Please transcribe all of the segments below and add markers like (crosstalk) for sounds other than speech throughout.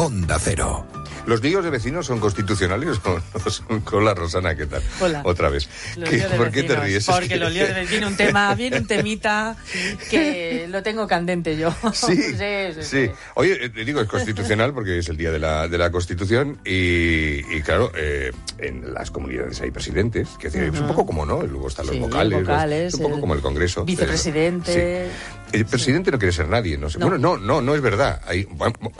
Onda Cero. ¿Los líos de vecinos son constitucionales o (laughs) no son? Hola, Rosana, ¿qué tal? Hola. Otra vez. Los ¿Qué- líos de ¿Por qué te ríes? Es Porque que- los líos de vecinos, un tema, (laughs) viene un temita que lo tengo candente yo. (laughs) Sí, sí, sí, sí. sí. Oye, eh, te digo, es constitucional porque es el día de la, de la Constitución y, y claro, eh, en las comunidades hay presidentes, que es decir, es un poco como, ¿no? Luego están los Sí, vocales, los- es un poco el como el Congreso. vicepresidente. Sí. El presidente no quiere ser nadie, no sé. No. Bueno, no, no, no es verdad. Hay-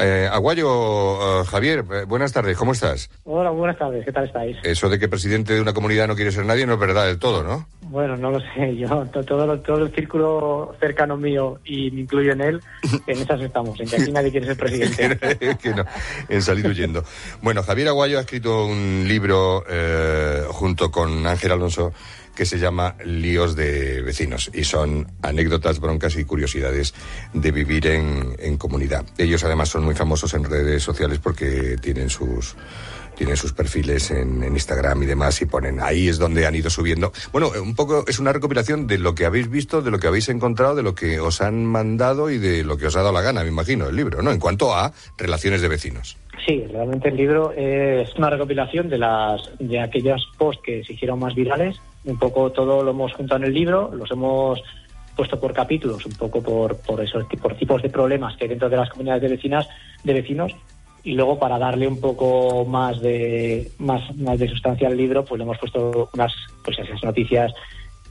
eh, Aguayo, eh, Javier, eh, buenas tardes, ¿cómo estás? Hola, buenas tardes, ¿qué tal estáis? Eso de que presidente de una comunidad no quiere ser nadie no es verdad del todo, ¿no? Bueno, no lo sé, (laughs) yo, to- todo, lo- todo el círculo cercano mío, y me incluyo en él, en esas estamos, en que aquí nadie quiere ser (laughs) presidente. que no, en salir huyendo. Bueno, Javier Aguayo ha escrito un libro eh, junto con Ángel Alonso que se llama Líos de vecinos y son anécdotas, broncas y curiosidades de vivir en, en comunidad. Ellos además son muy famosos en redes sociales porque tienen sus tienen sus perfiles en, Instagram y demás y ponen ahí es donde han ido subiendo. Bueno, un poco es una recopilación de lo que habéis visto, de lo que habéis encontrado, de lo que os han mandado y de lo que os ha dado la gana, me imagino, el libro, ¿no? En cuanto a relaciones de vecinos. Sí, realmente el libro es una recopilación de las de aquellos posts que se hicieron más virales. Un poco todo lo hemos juntado en el libro, los hemos puesto por capítulos, un poco por por esos por tipos de problemas que hay dentro de las comunidades de vecinas, de vecinos, y luego para darle un poco más de más, más de sustancia al libro, pues le hemos puesto unas pues esas noticias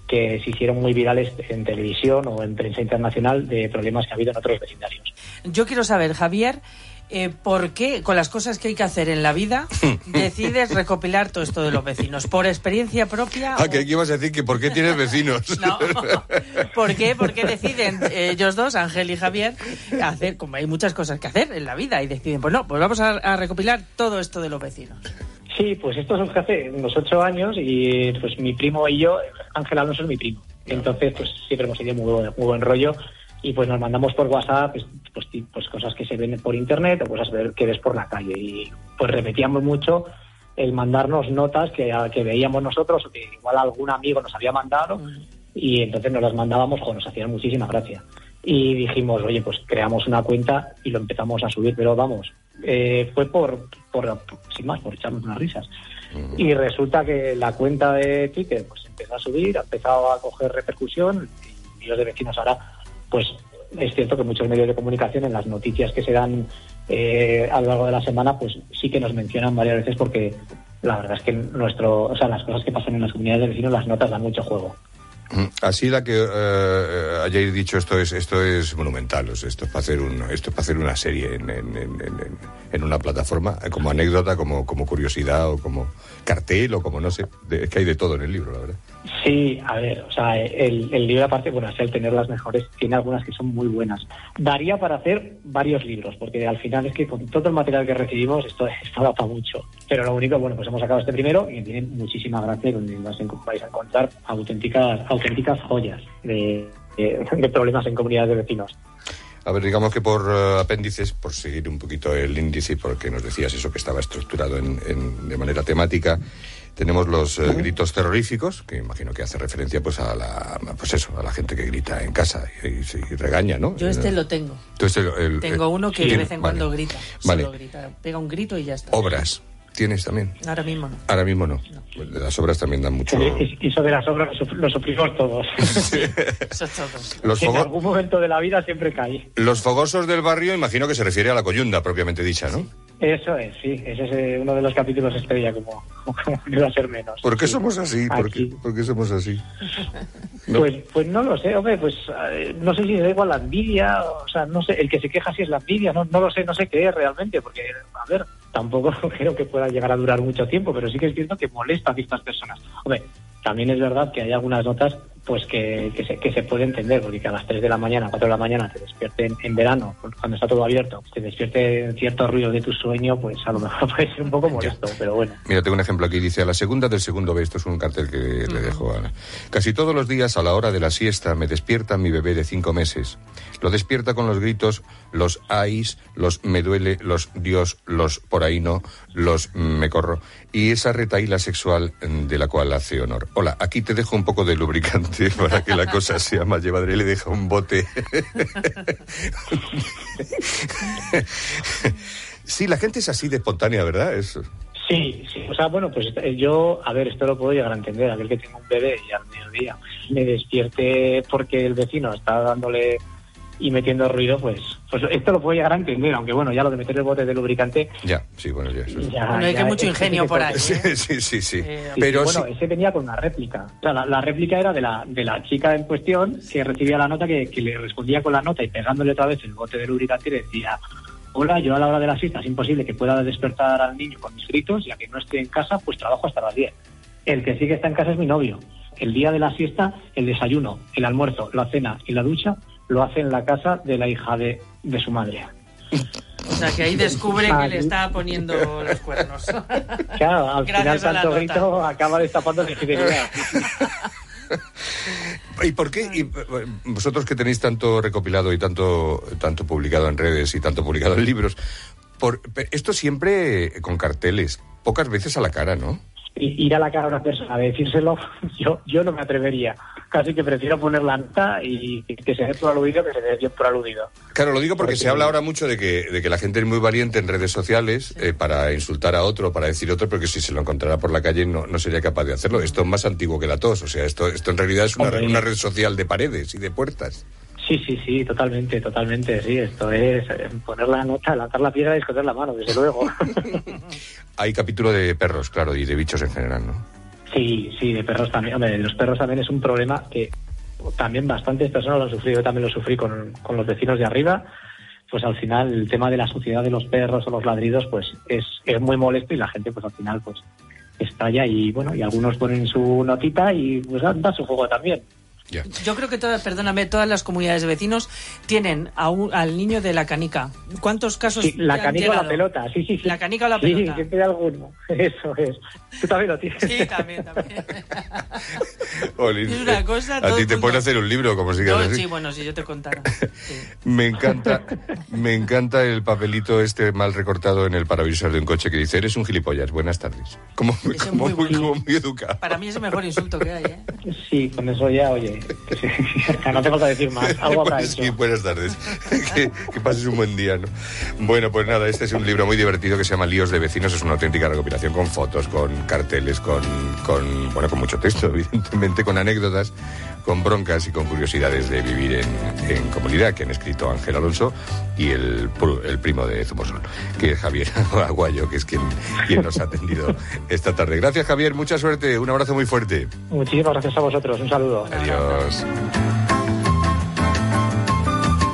que se hicieron muy virales en televisión o en prensa internacional de problemas que ha habido en otros vecindarios. Yo quiero saber, Javier, eh, ¿por qué, con las cosas que hay que hacer en la vida, (laughs) decides recopilar todo esto de los vecinos? ¿Por experiencia propia? Ah, o- que aquí ibas a decir que por qué tienes vecinos. (laughs) No. (laughs) ¿Por qué? ¿Por qué deciden eh, ellos dos, Ángel y Javier, hacer, como hay muchas cosas que hacer en la vida, y deciden, pues no, pues vamos a, a recopilar todo esto de los vecinos? Sí, pues esto surge hace unos ocho años y pues mi primo y yo, Ángel Alonso es mi primo. Entonces, pues siempre hemos tenido muy muy buen rollo y pues nos mandamos por WhatsApp pues, pues, pues cosas que se ven por internet o cosas ver- que ves por la calle. Y pues repetíamos mucho el mandarnos notas que, que veíamos nosotros o que igual algún amigo nos había mandado y entonces nos las mandábamos, o nos hacían muchísima gracia. Y dijimos, oye, pues creamos una cuenta y lo empezamos a subir, pero vamos, eh, fue por, por, sin más, por echarnos unas risas. Y resulta que la cuenta de Twitter pues empezó a subir, ha empezado a coger repercusión y los de vecinos ahora, pues es cierto que muchos medios de comunicación en las noticias que se dan eh, a lo largo de la semana, pues sí que nos mencionan varias veces porque la verdad es que nuestro, o sea, las cosas que pasan en las comunidades de vecinos, las notas dan mucho juego. Mm, Así la que eh, hayáis dicho esto es esto es monumental, o sea, esto es para hacer un esto es para hacer una serie en, en, en- en- una plataforma eh, como anécdota, como como curiosidad o como cartel o como no sé, de- es que hay de todo en el libro, la verdad. Sí, a ver, o sea, el, el libro aparte, bueno, es el tener las mejores, tiene algunas que son muy buenas. Daría para hacer varios libros, porque al final es que con todo el material que recibimos esto, esto da para mucho. Pero lo único, bueno, pues hemos sacado este primero y tiene muchísima gracia, donde vais a encontrar auténticas, auténticas joyas de- de problemas en comunidades de vecinos. A ver, digamos que por eh, apéndices, por seguir un poquito el índice, porque nos decías eso que estaba estructurado en, en- de manera temática, tenemos los eh, gritos terroríficos, que imagino que hace referencia pues a la pues eso, a la gente que grita en casa y, y regaña, ¿no? Yo este lo tengo. Entonces, el- el- Tengo eh, uno que sí, de vez en vale. cuando grita. Vale. Solo grita. Pega un grito y ya está. Obras, ¿tienes también? Ahora mismo no. Ahora mismo no. Pues de las obras también dan mucho. Eso de las obras lo suf- lo sufrimos todos. (laughs) Eso es todo. Los, en algún momento de la vida siempre cae. los fogosos del barrio, imagino que se refiere a la coyunda propiamente dicha, ¿no? Eso es, sí, ese es eh, uno de los capítulos estrella, como, como no iba a ser menos. ¿Por qué Sí. somos así? ¿Por qué, por qué somos así? (laughs) No. Pues, pues no lo sé, hombre, pues eh, no sé si da igual la envidia, o sea, no sé, el que se queja si es la envidia, no, no lo sé, no sé qué es realmente, porque, a ver, tampoco (laughs) creo que pueda llegar a durar mucho tiempo, pero sí que es cierto que molesta a estas personas. Hombre, también es verdad que hay algunas notas pues que, que, se, que se puede entender, porque que a las 3 de la mañana, 4 de la mañana te despierten en verano, cuando está todo abierto, te despierte cierto ruido de tu sueño, pues a lo mejor (laughs) puede ser un poco molesto, pero bueno. Mira, tengo un ejemplo aquí, dice, a la segunda del segundo B, esto es un cartel que le dejo a Ana. Casi todos los días a la hora de la siesta me despierta mi bebé de cinco meses. Lo despierta con los gritos, los ais, los me duele, los Dios, los por ahí no, los me corro. Y esa retaíla sexual mm, de la cual hace honor. Hola, aquí te dejo un poco de lubricante (laughs) para que la cosa sea más llevadera. Le deja un bote. (laughs) sí, la gente es así de espontánea, ¿verdad? Es... Sí, sí. O sea, bueno, pues eh, yo, a ver, esto lo puedo llegar a entender. Aquel que tenga un bebé y al mediodía me despierte porque el vecino está dándole y metiendo ruido, pues, pues esto lo puedo llegar a entender, aunque bueno, ya lo de meter el bote de lubricante. Ya, sí, bueno, ya eso. ya- Bueno, hay ya que mucho es- ingenio por ahí. Sí, ¿eh? sí, sí, sí. Eh, Sí, Pero bueno, sí- ese venía con una réplica. O sea, la, la réplica era de la, de la chica en cuestión que recibía la nota, que, que le respondía con la nota y pegándole otra vez el bote de lubricante le decía, hola, yo a la hora de la siesta es imposible que pueda despertar al niño con mis gritos, ya que no esté en casa, pues trabajo hasta las 10. El que sí que está en casa es mi novio. El día de la siesta, el desayuno, el almuerzo, la cena y la ducha lo hace en la casa de la hija de, de su madre. O sea, que ahí descubre que le está poniendo los cuernos. (laughs) Claro, al Gracias final tanto grito acaba destapando la (laughs) fidelidad. ¿Y por qué? Y, eh, vosotros que tenéis tanto recopilado y tanto, tanto publicado en redes y tanto publicado en libros, por, esto siempre con carteles, pocas veces a la cara, ¿no? Ir a la cara a una persona a decírselo, (laughs) yo, yo no me atrevería. Casi que prefiero poner la nota y que se dé por aludido que se dé bien por aludido. Claro, lo digo porque Porque- se habla ahora mucho de que, de que la gente es muy valiente en redes sociales eh, para insultar a otro, para decir otro, porque si se lo encontrara por la calle no, no sería capaz de hacerlo. Esto es más antiguo que la tos, o sea, esto, esto en realidad es una, una red social de paredes y de puertas. Sí, sí, sí, totalmente, totalmente, sí. Esto es eh, poner la nota, lanzar la piedra y esconder la mano, desde luego. (laughs) Hay capítulo de perros, claro, y de bichos en general, ¿no? Sí, sí, de perros también. Hombre, de los perros también es un problema que también bastantes personas lo han sufrido. Yo también lo sufrí con, con los vecinos de arriba. Pues al final el tema de la suciedad de los perros o los ladridos, pues es, es muy molesto y la gente, pues al final, pues estalla y bueno, y algunos ponen su notita y pues da, da su juego también. Yo creo que todas, perdóname, todas las comunidades de vecinos tienen a un- al niño de la canica. ¿Cuántos casos? Sí, la han canica o la pelota, sí, sí, sí. La canica o la Sí, pelota. siempre hay alguno. (laughs) Eso es. Tú también lo tienes. Sí, también, también. (laughs) Olin, Es una eh, cosa, a ti te pueden hacer un libro, como si No, quieras sí, bueno, si yo te contara. Sí. (laughs) Me encanta, me encanta el papelito este mal recortado en el parabrisas de un coche que dice, eres un gilipollas, buenas tardes. Muy como muy educado. Para mí es el mejor insulto que hay, ¿eh? Sí, con eso ya, oye, sí, no tengo que decir más. (laughs) Algo habrá Pues hecho. sí, buenas tardes. (laughs) que, que pases un buen día, ¿no? Bueno, pues nada, este es un libro muy divertido que se llama Líos de Vecinos. Es una auténtica recopilación con fotos, con carteles, con, con bueno, con mucho texto, (laughs) evidentemente, con anécdotas, con broncas y con curiosidades de vivir en, en comunidad que han escrito Ángel Alonso y el, el primo de Zumosol, que es Javier (laughs) Aguayo, que es quien, quien nos ha atendido esta tarde. Gracias, Javier. Mucha suerte. Un abrazo muy fuerte. Muchísimas gracias a vosotros. Un saludo. Adiós.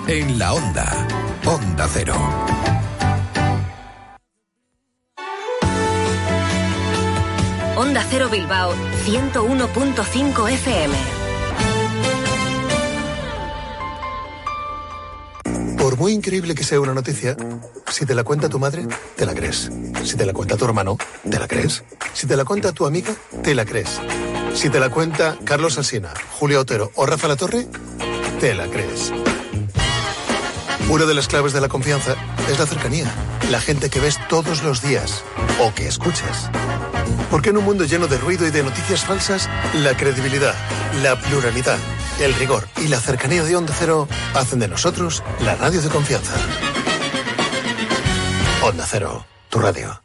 En la onda. Onda Cero. Onda Cero Bilbao 101.5 FM. Por muy increíble que sea una noticia, si te la cuenta tu madre, te la crees. Si te la cuenta tu hermano, te la crees. Si te la cuenta tu amiga, te la crees. Si te la cuenta Carlos Alsina, Julio Otero o Rafa La Torre, te la crees. Una de las claves de la confianza es la cercanía. La gente que ves todos los días o que escuchas. Porque en un mundo lleno de ruido y de noticias falsas, la credibilidad, la pluralidad, el rigor y la cercanía de Onda Cero hacen de nosotros la radio de confianza. Onda Cero, tu radio.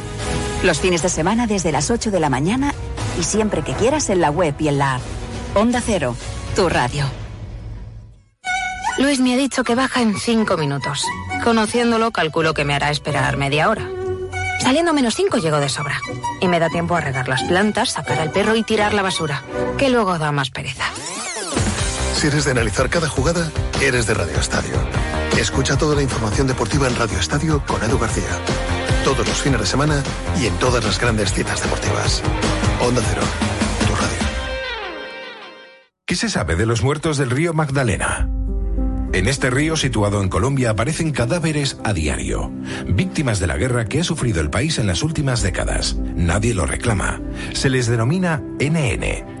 Los fines de semana desde las 8 de la mañana y siempre que quieras en la web y en la app. Onda Cero, tu radio. Luis me ha dicho que baja en cinco minutos. Conociéndolo, calculo que me hará esperar media hora. Saliendo menos cinco llego de sobra. Y me da tiempo a regar las plantas, sacar al perro y tirar la basura, que luego da más pereza. Si eres de analizar cada jugada, eres de Radio Estadio. Escucha toda la información deportiva en Radio Estadio con Edu García. Todos los fines de semana y en todas las grandes citas deportivas. Onda Cero, tu radio. ¿Qué se sabe de los muertos del río Magdalena? En este río situado en Colombia aparecen cadáveres a diario, víctimas de la guerra que ha sufrido el país en las últimas décadas. Nadie lo reclama. Se les denomina NN,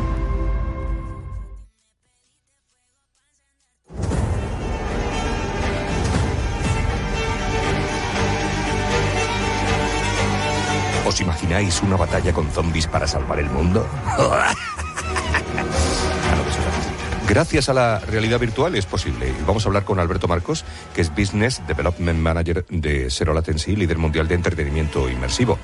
¿Os imagináis una batalla con zombies para salvar el mundo? (laughs) Gracias a la realidad virtual es posible. Vamos a hablar con Alberto Marcos, que es Business Development Manager de Zero Latency, líder mundial de entretenimiento inmersivo.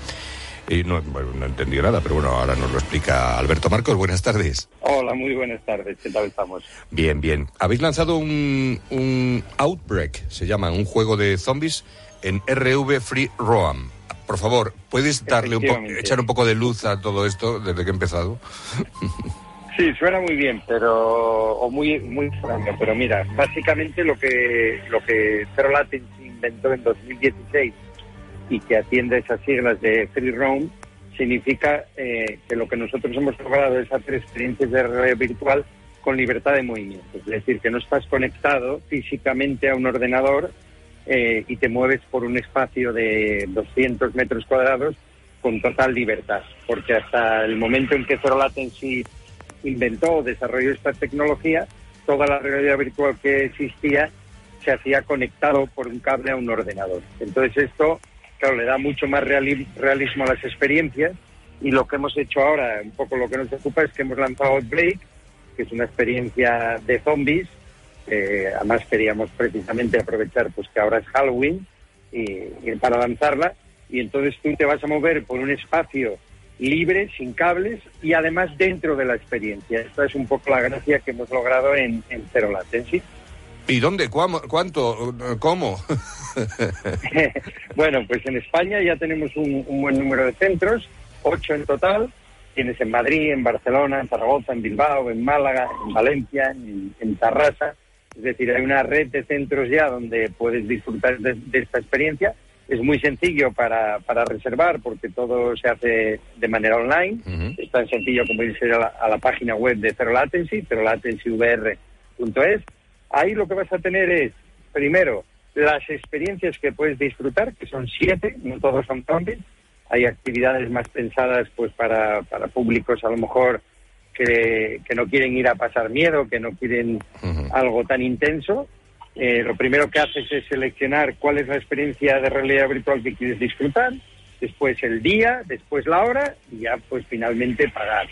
Y no, bueno, no he entendido nada, pero bueno, ahora nos lo explica Alberto Marcos. Buenas tardes. Hola, muy buenas tardes. ¿Qué tal estamos? Bien, bien. Habéis lanzado un, un Outbreak, se llama, un juego de zombies en RV Free Roam. Por favor, ¿puedes darle un echar un poco de luz a todo esto desde que he empezado? (laughs) Sí, suena muy bien, pero o muy muy extraño, pero mira, básicamente lo que lo que Zero Latency inventó en 2016 y que atiende esas siglas de Free Roam significa eh, que lo que nosotros hemos logrado es hacer experiencias de realidad virtual con libertad de movimiento, es decir, que no estás conectado físicamente a un ordenador eh, y te mueves por un espacio de 200 metros cuadrados con total libertad, porque hasta el momento en que Zero inventó o desarrolló esta tecnología, toda la realidad virtual que existía se hacía conectado por un cable a un ordenador. Entonces esto, claro, le da mucho más reali- realismo a las experiencias y lo que hemos hecho ahora, un poco lo que nos ocupa es que hemos lanzado Outbreak, que es una experiencia de zombies, eh, además queríamos precisamente aprovechar pues que ahora es Halloween y, y para lanzarla y entonces tú te vas a mover por un espacio libre, sin cables y además dentro de la experiencia. Esta es un poco la gracia que hemos logrado en, en Zero Latency. ¿Y dónde? ¿Cuámo- ¿Cuánto? ¿Cómo? (laughs) (laughs) bueno, pues en España ya tenemos un, un buen número de centros, ocho en total. Tienes en Madrid, en Barcelona, en Zaragoza, en Bilbao, en Málaga, en Valencia, en, en Tarrasa. Es decir, hay una red de centros ya donde puedes disfrutar de, de esta experiencia. Es muy sencillo para, para reservar porque todo se hace de manera online. Es tan sencillo como irse a la, a la página web de Zero Latency, zerolatencyvr.es. Ahí lo que vas a tener es, primero, las experiencias que puedes disfrutar, que son siete, no todos son zombies. Hay actividades más pensadas pues para, para públicos a lo mejor que, que no quieren ir a pasar miedo, que no quieren algo tan intenso. Eh, lo primero que haces es seleccionar cuál es la experiencia de realidad virtual que quieres disfrutar, después el día, después la hora y ya pues finalmente pagar.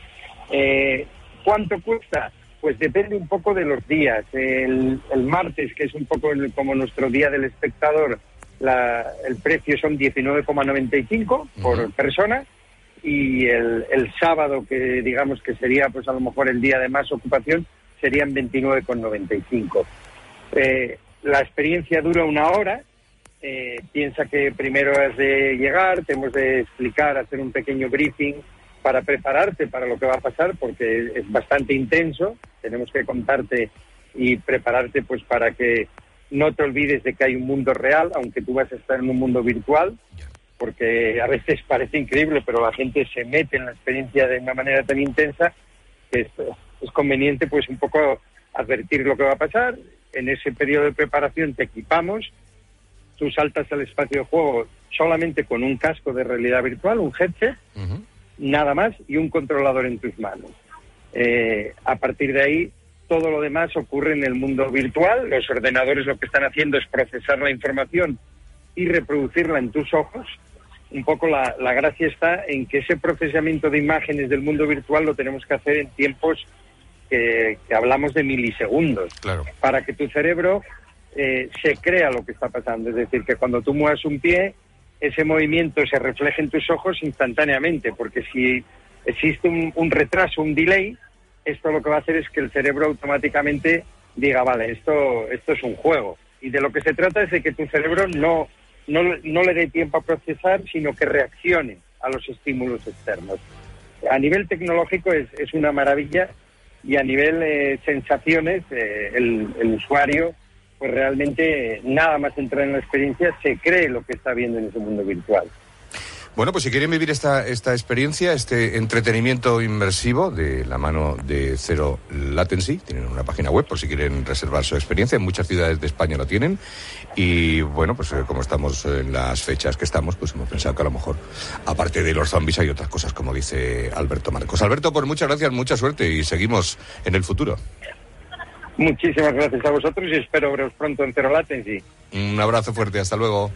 Eh, ¿Cuánto cuesta? Pues depende un poco de los días. El, el martes, que es un poco el- como nuestro día del espectador, la- el precio son 19,95 por persona y el, el sábado, que digamos que sería pues a lo mejor el día de más ocupación, serían 29,95. Eh, la experiencia dura una hora. Eh, piensa que primero has de llegar, te hemos de explicar, hacer un pequeño briefing para prepararte para lo que va a pasar, porque es bastante intenso. Tenemos que contarte y prepararte pues para que no te olvides de que hay un mundo real, aunque tú vas a estar en un mundo virtual, porque a veces parece increíble, pero la gente se mete en la experiencia de una manera tan intensa que es, es conveniente pues un poco advertir lo que va a pasar. En ese periodo de preparación te equipamos, tú saltas al espacio de juego solamente con un casco de realidad virtual, un headset, nada más, y un controlador en tus manos. Eh, a partir de ahí, todo lo demás ocurre en el mundo virtual. Los ordenadores lo que están haciendo es procesar la información y reproducirla en tus ojos. Un poco la, la gracia está en que ese procesamiento de imágenes del mundo virtual lo tenemos que hacer en tiempos que, que hablamos de milisegundos. Claro. Para que tu cerebro eh, se crea lo que está pasando. Es decir, que cuando tú muevas un pie, ese movimiento se refleje en tus ojos instantáneamente, porque si existe un, un retraso, un delay, esto lo que va a hacer es que el cerebro automáticamente diga, vale, esto, esto es un juego. Y de lo que se trata es de que tu cerebro no, no, no le dé tiempo a procesar, sino que reaccione a los estímulos externos. A nivel tecnológico es, una maravilla y a nivel eh, sensaciones, eh, el, el usuario pues realmente nada más entrar en la experiencia se cree lo que está viendo en ese mundo virtual. Bueno, pues si quieren vivir esta, esta experiencia, este entretenimiento inmersivo de la mano de Cero Latency, tienen una página web por si quieren reservar su experiencia. En muchas ciudades de España lo tienen. Y bueno, pues eh, como estamos en las fechas que estamos, pues hemos pensado que a lo mejor, aparte de los zombies, hay otras cosas, como dice Alberto Marcos. Alberto, pues muchas gracias, mucha suerte y seguimos en el futuro. Muchísimas gracias a vosotros y espero veros pronto en Cero Latency. Un abrazo fuerte, hasta luego.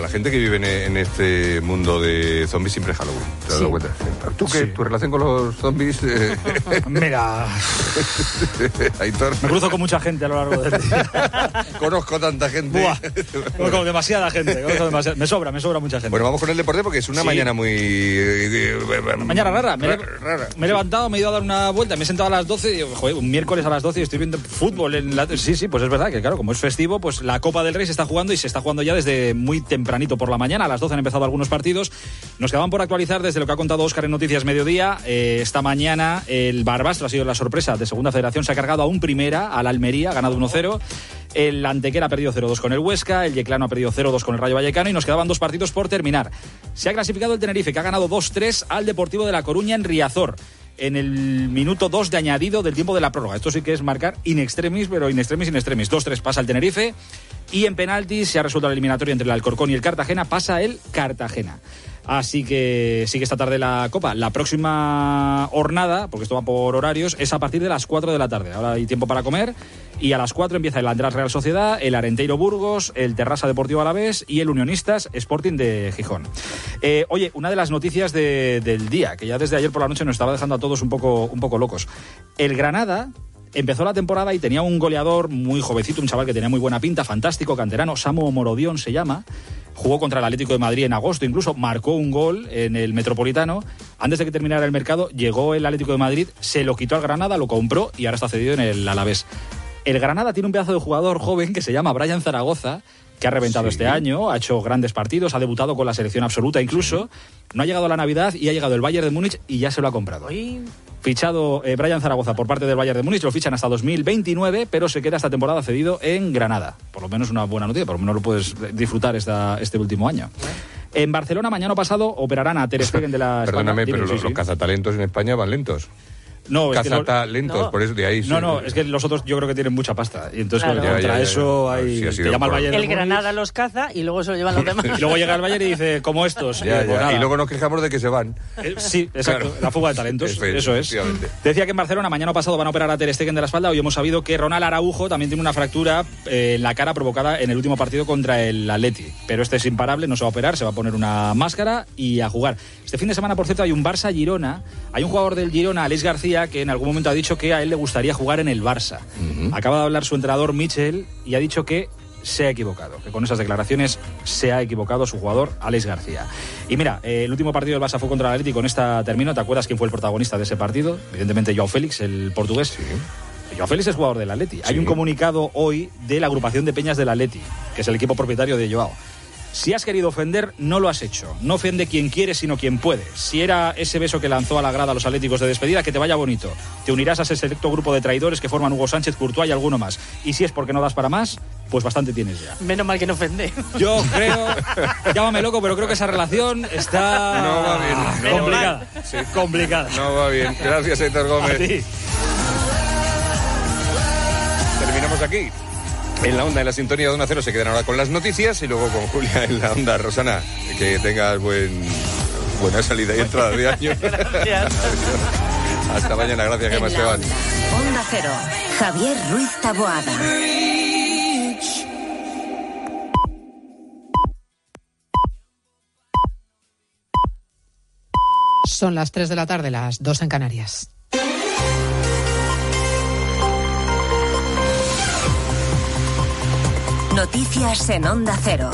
Para, la gente que vive en, en este mundo de zombies siempre es Halloween. ¿Te has dado Sí. cuenta? ¿Tú qué? ¿Tu relación con los zombies? eh, (laughs) (laughs) Mira, Aitor? me cruzo con mucha gente a lo largo del día. (laughs) Conozco tanta gente. Buah, conozco demasiada gente. conozco demasiada- Me sobra, me sobra mucha gente. Bueno, vamos con el deporte porque es una Sí. mañana muy... eh, Mañana rara, me, he- rara. me he levantado, me he ido a dar una vuelta, me he sentado a las 12 y digo, joder, un miércoles a las 12 y estoy viendo fútbol en la... Sí, sí, pues es verdad que claro, como es festivo, pues la Copa del Rey se está jugando y se está jugando ya desde muy tempranito por la mañana, a las 12 han empezado algunos partidos. Nos quedaban por actualizar desde lo que ha contado Óscar en Noticias Mediodía. Eh, esta mañana el Barbastro ha sido la sorpresa de Segunda Federación, se ha cargado a un primera, al Almería, ha ganado 1-0. El Antequera ha perdido 0-2 con el Huesca, el Yeclano ha perdido 0-2 con el Rayo Vallecano y nos quedaban dos partidos por terminar. Se ha clasificado el Tenerife, que ha ganado 2-3 al Deportivo de La Coruña en Riazor. En el minuto 2 de añadido del tiempo de la prórroga. Esto sí que es marcar in extremis, pero in extremis, in extremis. 2-3 pasa el Tenerife. Y en penaltis se ha resuelto la eliminatoria entre el Alcorcón y el Cartagena. Pasa el Cartagena. Así que sigue esta tarde la Copa. La próxima jornada, porque esto va por horarios, es a partir de las 4 de la tarde. Ahora hay tiempo para comer. Y a las 4 empieza el András Real Sociedad, el Arenteiro Burgos, el Terrassa Deportivo Alavés y el Unionistas Sporting de Gijón. Eh, oye, una de las noticias de- del día, que ya desde ayer por la noche nos estaba dejando a todos un poco, un poco locos. El Granada empezó la temporada y tenía un goleador muy jovencito, un chaval que tenía muy buena pinta, fantástico, canterano, Samu Morodión se llama. Jugó contra el Atlético de Madrid en agosto, incluso marcó un gol en el Metropolitano. Antes de que terminara el mercado, llegó el Atlético de Madrid, se lo quitó al Granada, lo compró y ahora está cedido en el Alavés. El Granada tiene un pedazo de jugador joven que se llama Brian Zaragoza, que ha reventado este año, ha hecho grandes partidos, ha debutado con la selección absoluta incluso. No ha llegado a la Navidad y ha llegado el Bayern de Múnich y ya se lo ha comprado. Fichado eh, Brian Zaragoza por parte del Bayern de Múnich, lo fichan hasta 2029, pero se queda esta temporada cedido en Granada. Por lo menos una buena noticia, por lo menos lo puedes disfrutar esta, este último año. En Barcelona, mañana pasado, operarán a Ter Stegen de la. Perdóname, pero los cazatalentos en España van lentos. No, es que no. por eso de ahí. No, sí. no, es que los otros yo creo que tienen mucha pasta. Y entonces Claro. contra Ya, ya, ya, eso ya. hay. Sí, te llama el Bayern El Granada los caza y luego se lo llevan los (laughs) demás. Y luego llega el Bayern y dice, como estos. Ya, Eh, pues. Y luego nos quejamos de que se van. Eh, Sí, exacto. Claro. La fuga de talentos. Eso Eso es, decía que en Barcelona mañana pasado van a operar a Ter Stegen de la espalda. Hoy hemos sabido que Ronald Araujo también tiene una fractura eh, en la cara provocada en el último partido contra el Atleti. Pero este es imparable, no se va a operar, se va a poner una máscara y a jugar. Este fin de semana, por cierto, hay un Barça-Girona. Hay un jugador del Girona, Alex García, que en algún momento ha dicho que a él le gustaría jugar en el Barça. Acaba de hablar su entrenador Michel y ha dicho que se ha equivocado, que con esas declaraciones se ha equivocado su jugador Alex García. Y mira, eh, el último partido del Barça fue contra el Atlético, con esta termino, ¿te acuerdas quién fue el protagonista de ese partido? Evidentemente Joao Félix, el portugués. Joao Félix es jugador del Atleti. Hay un comunicado hoy de la agrupación de peñas del Atleti, que que es el equipo propietario de Joao. Si has querido ofender, no lo has hecho. No ofende quien quiere, sino quien puede. Si era ese beso que lanzó a la grada a los atléticos de despedida, que te vaya bonito. Te unirás a ese selecto grupo de traidores que forman Hugo Sánchez, Courtois y alguno más. Y si es porque no das para más, pues bastante tienes ya. Menos mal que no ofende. Yo creo, llámame loco, pero creo que esa relación está No va bien. no complicada. Sí. Complicada. No va bien. Gracias, Héctor Gómez. A ti. Terminamos aquí. En la onda, en la sintonía de Onda Cero se quedan ahora con las noticias y luego con Julia en la onda. Rosana, que tengas buen, buena salida y entrada de año. (laughs) Gracias. Hasta mañana, gracias, Gemma Esteban. onda. Onda Cero. Javier Ruiz Taboada. Son las 3 de la tarde, las 2 en Canarias. Noticias en Onda Cero.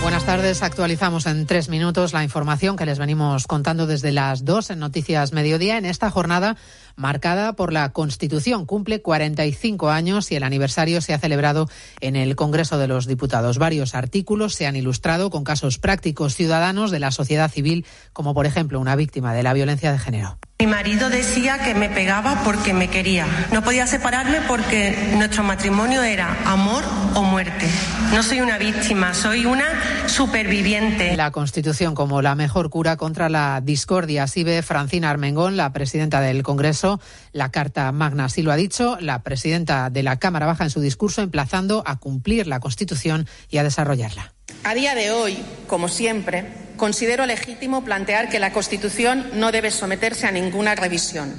Buenas tardes. Actualizamos en tres minutos la información que les venimos contando desde las 2 en Noticias Mediodía en esta jornada marcada por la Constitución. Cumple 45 años y el aniversario se ha celebrado en el Congreso de los Diputados. Varios artículos se han ilustrado con casos prácticos ciudadanos de la sociedad civil, como por ejemplo una víctima de la violencia de género. Mi marido decía que me pegaba porque me quería. No podía separarme porque nuestro matrimonio era amor o muerte. No soy una víctima, soy una superviviente. La Constitución como la mejor cura contra la discordia. Así ve Francina Armengón, la presidenta del Congreso. La Carta Magna así lo ha dicho. La presidenta de la Cámara Baja en su discurso emplazando a cumplir la Constitución y a desarrollarla. A día de hoy, como siempre, considero legítimo plantear que la Constitución no debe someterse a ninguna revisión.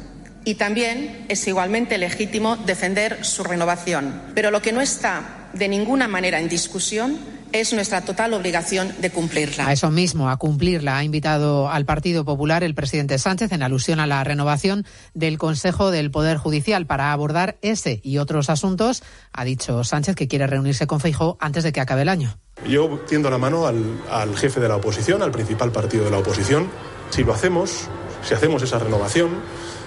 Y también es igualmente legítimo defender su renovación. Pero lo que no está de ninguna manera en discusión es nuestra total obligación de cumplirla. A eso mismo, a cumplirla, ha invitado al Partido Popular el presidente Sánchez en alusión a la renovación del Consejo del Poder Judicial para abordar ese y otros asuntos. Ha dicho Sánchez que quiere reunirse con Feijó antes de que acabe el año. Yo tiendo la mano al, al jefe de la oposición, al principal partido de la oposición. Si lo hacemos, si hacemos esa renovación,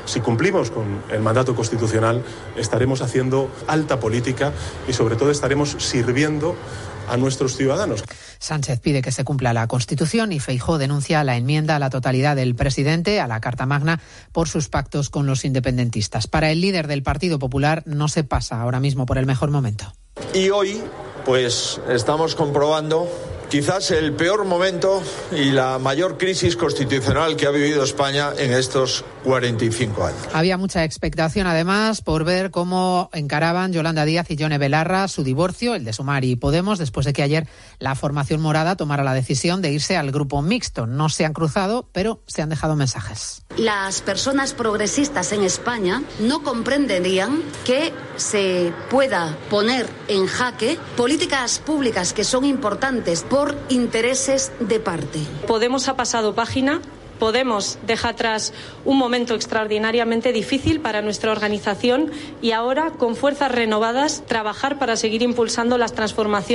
si cumplimos con el mandato constitucional, estaremos haciendo alta política y sobre todo estaremos sirviendo a nuestros ciudadanos. Sánchez pide que se cumpla la Constitución y Feijó denuncia la enmienda a la totalidad del presidente a la Carta Magna por sus pactos con los independentistas. Para el líder del Partido Popular no se pasa ahora mismo por el mejor momento. Y hoy, pues estamos comprobando quizás el peor momento y la mayor crisis constitucional que ha vivido España en estos 45 años. Había mucha expectación, además, por ver cómo encaraban Yolanda Díaz y Yone Belarra su divorcio, el de Sumar y Podemos, después de que ayer la formación morada tomara la decisión de irse al grupo mixto. No se han cruzado, pero se han dejado mensajes. Las personas progresistas en España no comprenderían que se pueda poner en jaque políticas públicas que son importantes por intereses de parte. Podemos ha pasado página. Podemos deja atrás un momento extraordinariamente difícil para nuestra organización y ahora, con fuerzas renovadas, trabajar para seguir impulsando las transformaciones.